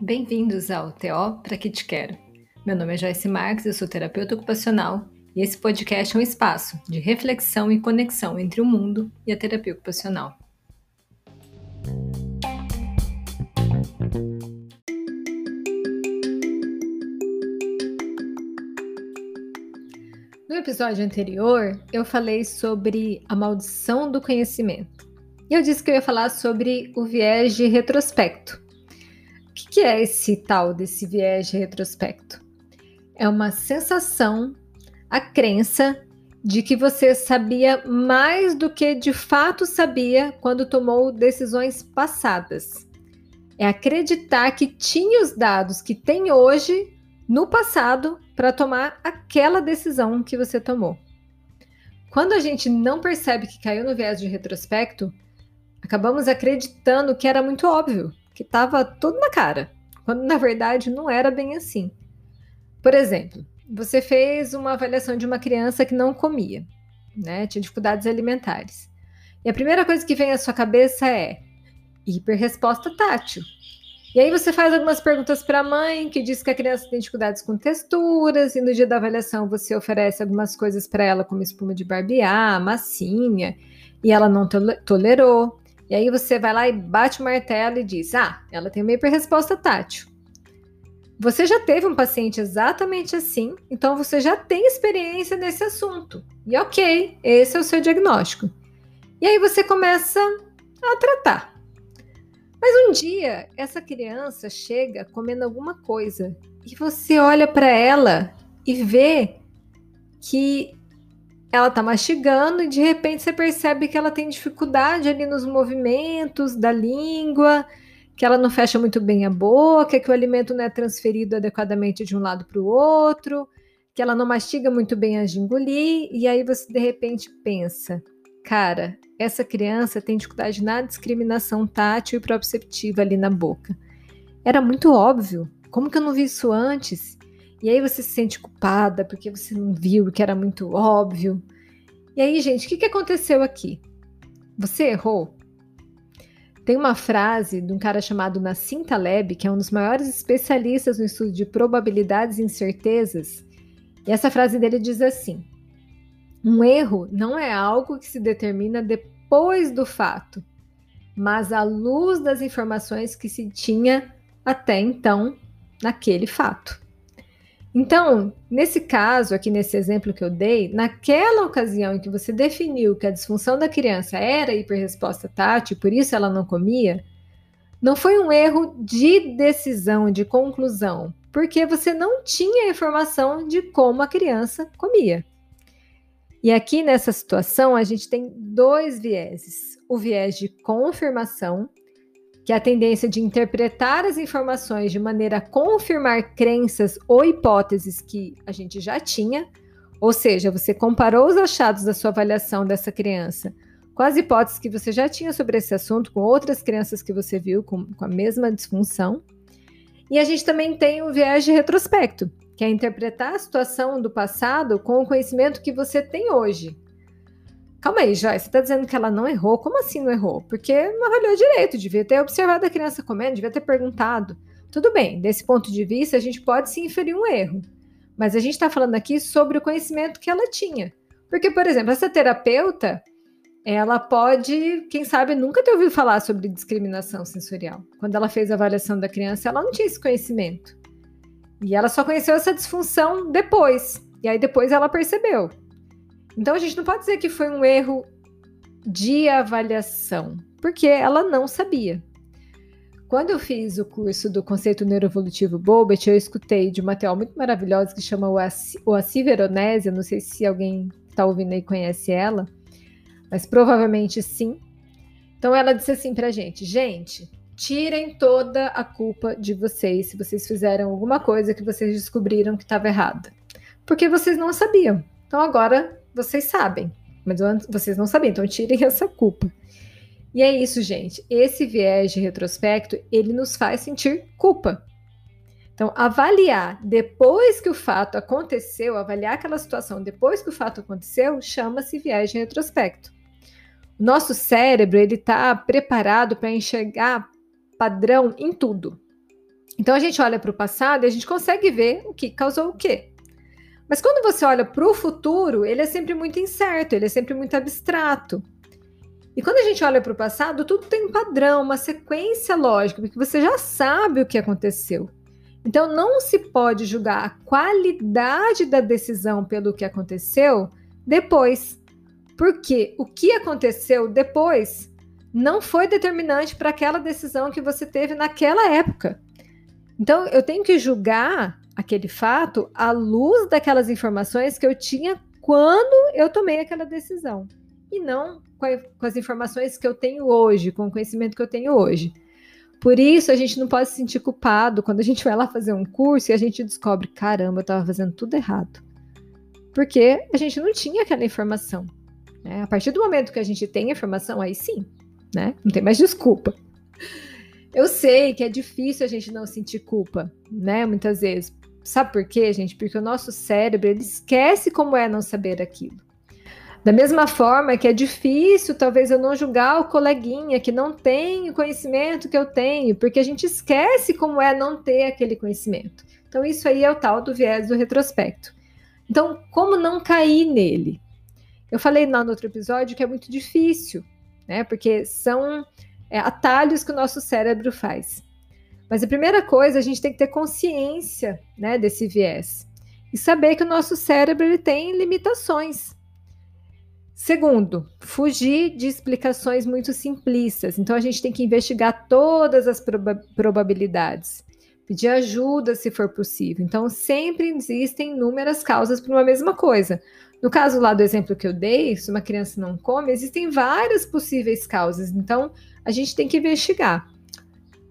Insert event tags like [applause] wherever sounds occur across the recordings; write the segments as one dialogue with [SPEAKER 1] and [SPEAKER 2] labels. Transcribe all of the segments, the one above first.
[SPEAKER 1] Bem-vindos ao TO Para Que Te Quero. Meu nome é Joyce Marques, eu sou terapeuta ocupacional e esse podcast é um espaço de reflexão e conexão entre o mundo e a terapia ocupacional. No episódio anterior, eu falei sobre a maldição do conhecimento. Eu disse que eu ia falar sobre o viés de retrospecto. O que é esse tal desse viés de retrospecto? É uma sensação, a crença de que você sabia mais do que de fato sabia quando tomou decisões passadas. É acreditar que tinha os dados que tem hoje no passado para tomar aquela decisão que você tomou. Quando a gente não percebe que caiu no viés de retrospecto, acabamos acreditando que era muito óbvio, que estava tudo na cara, quando na verdade não era bem assim. Por exemplo, você fez uma avaliação de uma criança que não comia, né? Tinha dificuldades alimentares. E a primeira coisa que vem à sua cabeça é hiperresposta tátil. E aí você faz algumas perguntas para a mãe, que diz que a criança tem dificuldades com texturas, e no dia da avaliação você oferece algumas coisas para ela, como espuma de barbear, massinha, e ela não tolerou. E aí você vai lá e bate o martelo e diz: Ah, ela tem uma hiperresposta tátil. Você já teve um paciente exatamente assim, então você já tem experiência nesse assunto. E ok, esse é o seu diagnóstico. E aí você começa a tratar. Mas um dia, essa criança chega comendo alguma coisa e você olha para ela e vê que ela está mastigando e de repente você percebe que ela tem dificuldade ali nos movimentos da língua, que ela não fecha muito bem a boca, que o alimento não é transferido adequadamente de um lado para o outro, que ela não mastiga muito bem de engolir, e aí você de repente pensa: cara, essa criança tem dificuldade na discriminação tátil e proprioceptiva ali na boca. Era muito óbvio. Como que eu não vi isso antes? E aí você se sente culpada porque você não viu que era muito óbvio. E aí, gente, o que, que aconteceu aqui? Você errou? Tem uma frase de um cara chamado Nassim Taleb, que é um dos maiores especialistas no estudo de probabilidades e incertezas. E essa frase dele diz assim: um erro não é algo que se determina depois do fato, mas à luz das informações que se tinha até então naquele fato. Então, nesse caso, aqui nesse exemplo que eu dei, naquela ocasião em que você definiu que a disfunção da criança era hiperresposta tátil, por isso ela não comia, não foi um erro de decisão, de conclusão, porque você não tinha informação de como a criança comia. E aqui nessa situação a gente tem dois vieses: o viés de confirmação, que é a tendência de interpretar as informações de maneira a confirmar crenças ou hipóteses que a gente já tinha, ou seja, você comparou os achados da sua avaliação dessa criança com as hipóteses que você já tinha sobre esse assunto, com outras crianças que você viu com, com a mesma disfunção. E a gente também tem o viés de retrospecto, que é interpretar a situação do passado com o conhecimento que você tem hoje. Calma aí, Joyce, você está dizendo que ela não errou? Como assim não errou? Porque não avaliou direito, devia ter observado a criança comendo, devia ter perguntado. Tudo bem, desse ponto de vista, a gente pode se inferir um erro. Mas a gente está falando aqui sobre o conhecimento que ela tinha. Porque, por exemplo, essa terapeuta, ela pode, quem sabe, nunca ter ouvido falar sobre discriminação sensorial. Quando ela fez a avaliação da criança, ela não tinha esse conhecimento. E ela só conheceu essa disfunção depois. E aí depois ela percebeu. Então a gente não pode dizer que foi um erro de avaliação, porque ela não sabia. Quando eu fiz o curso do conceito neuroevolutivo Bobet, eu escutei de uma teórica muito maravilhosa que chama Oaci Veronese, não sei se alguém está ouvindo aí conhece ela, mas provavelmente sim. Então ela disse assim pra gente, gente, tirem toda a culpa de vocês se vocês fizeram alguma coisa que vocês descobriram que estava errada. Porque vocês não sabiam. Então agora vocês sabem, mas vocês não sabiam, então tirem [laughs] essa culpa. E é isso, gente. Esse viés de retrospecto, ele nos faz sentir culpa. Então, avaliar depois que o fato aconteceu, avaliar aquela situação depois que o fato aconteceu, chama-se viés de retrospecto. Nosso cérebro ele está preparado para enxergar padrão em tudo. Então a gente olha para o passado e a gente consegue ver o que causou o quê. Mas quando você olha para o futuro, ele é sempre muito incerto, ele é sempre muito abstrato. E quando a gente olha para o passado, tudo tem um padrão, uma sequência lógica, porque você já sabe o que aconteceu. Então não se pode julgar a qualidade da decisão pelo que aconteceu depois. Porque o que aconteceu depois não foi determinante para aquela decisão que você teve naquela época. Então eu tenho que julgar aquele fato à luz daquelas informações que eu tinha quando eu tomei aquela decisão e não com, a, com, as informações que eu tenho hoje, com o conhecimento que eu tenho hoje. Por isso, a gente não pode se sentir culpado quando a gente vai lá fazer um curso e a gente descobre: caramba, eu estava fazendo tudo errado. Porque a gente não tinha aquela informação. Né? A partir do momento que a gente tem a informação, aí sim, né? não tem mais desculpa. Eu sei que é difícil a gente não sentir culpa, né? Muitas vezes. Sabe por quê, gente? Porque o nosso cérebro ele esquece como é não saber aquilo. Da mesma forma que é difícil, talvez, eu não julgar o coleguinha que não tem o conhecimento que eu tenho, porque a gente esquece como é não ter aquele conhecimento. Então, isso aí é o tal do viés do retrospecto. Então, como não cair nele? Eu falei lá no outro episódio que é muito difícil, né? Porque são é, atalhos que o nosso cérebro faz. Mas a primeira coisa, a gente tem que ter consciência né, desse viés e saber que o nosso cérebro ele tem limitações. Segundo, fugir de explicações muito simplistas. Então a gente tem que investigar todas as proba probabilidades, pedir ajuda se for possível. Então sempre existem inúmeras causas para uma mesma coisa. No caso lá do exemplo que eu dei, se uma criança não come, existem várias possíveis causas. Então a gente tem que investigar.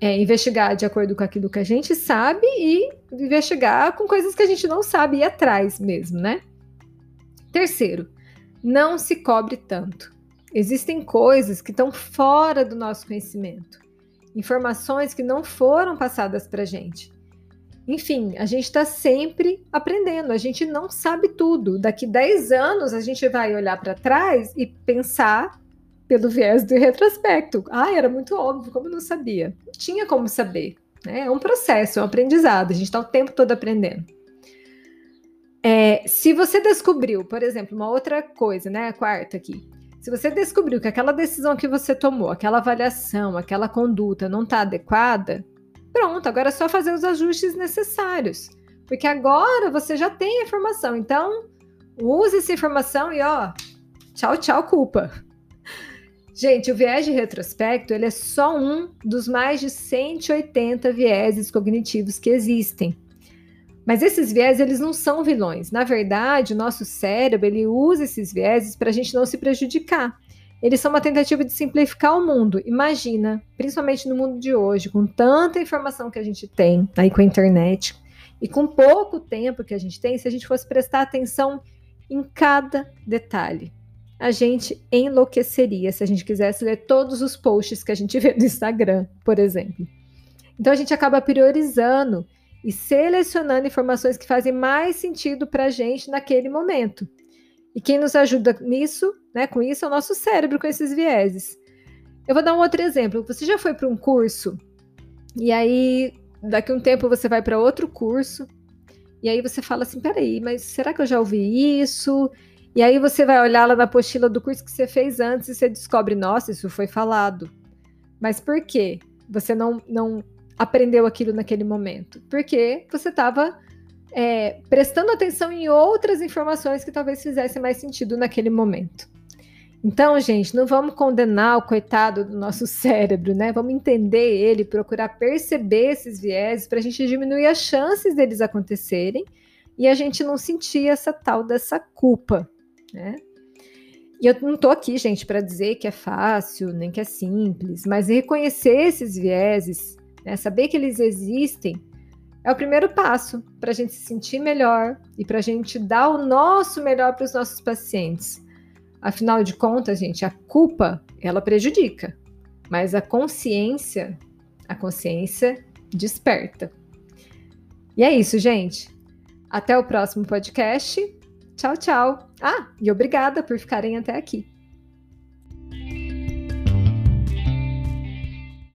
[SPEAKER 1] É, investigar de acordo com aquilo que a gente sabe e investigar com coisas que a gente não sabe e atrás mesmo, né? Terceiro, não se cobre tanto. Existem coisas que estão fora do nosso conhecimento, informações que não foram passadas para gente. Enfim, a gente está sempre aprendendo, a gente não sabe tudo. Daqui 10 anos a gente vai olhar para trás e pensar pelo viés do retrospecto. Ah, era muito óbvio, como eu não sabia? Não tinha como saber. Né? É um processo, é um aprendizado, a gente está o tempo todo aprendendo. É, se você descobriu, por exemplo, uma outra coisa, né? A quarta aqui. Se você descobriu que aquela decisão que você tomou, aquela avaliação, aquela conduta não está adequada, pronto, agora é só fazer os ajustes necessários. Porque agora você já tem a informação. Então, use essa informação e ó, tchau, tchau, culpa. Gente, o viés de retrospecto ele é só um dos mais de 180 vieses cognitivos que existem. Mas esses viés, eles não são vilões. Na verdade, o nosso cérebro, ele usa esses vieses para a gente não se prejudicar. Eles são uma tentativa de simplificar o mundo. Imagina, principalmente no mundo de hoje, com tanta informação que a gente tem aí com a internet e com pouco tempo que a gente tem, se a gente fosse prestar atenção em cada detalhe, a gente enlouqueceria se a gente quisesse ler todos os posts que a gente [laughs] vê no Instagram, por exemplo. Então a gente acaba priorizando e selecionando informações que fazem mais sentido para a gente naquele momento. E quem nos ajuda nisso, né, com isso, é o nosso cérebro com esses vieses. Eu vou dar um outro exemplo. Você já foi para um curso e aí daqui a um tempo você vai para outro curso e aí você fala assim, peraí, mas será que eu já ouvi isso? E aí você vai olhar lá na apostila do curso que você fez antes e você descobre, nossa, isso foi falado. Mas por quê? Você não, não aprendeu aquilo naquele momento? Porque você estava é, prestando atenção em outras informações que talvez fizessem mais sentido naquele momento. Então, gente, não vamos condenar o coitado do nosso [laughs] cérebro, né? Vamos entender ele, procurar perceber esses vieses para a gente diminuir as chances deles acontecerem e a gente não sentir essa tal dessa culpa, né? E eu não estou aqui, gente, para dizer que é fácil, nem que é simples, mas reconhecer esses vieses né? Saber que eles existem é o primeiro passo para a gente se sentir melhor e para a gente dar o nosso melhor para os nossos pacientes. Afinal de contas, gente, a culpa ela prejudica, mas a consciência, a consciência desperta. E é isso, gente. Até o próximo podcast. Tchau, tchau. Ah, e obrigada por ficarem até aqui.